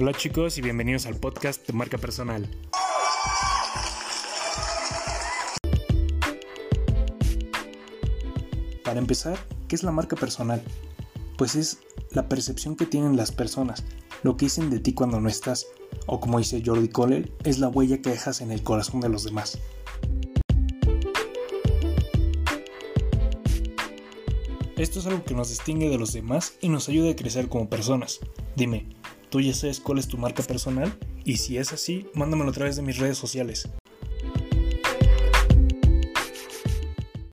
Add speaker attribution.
Speaker 1: Hola chicos y bienvenidos al podcast de marca personal. Para empezar, ¿qué es la marca personal? Pues es la percepción que tienen las personas, lo que dicen de ti cuando no estás, o como dice Jordi Kohler, es la huella que dejas en el corazón de los demás. Esto es algo que nos distingue de los demás y nos ayuda a crecer como personas. Dime, ¿tú ya sabes cuál es tu marca personal? Y si es así, mándamelo a través de mis redes sociales.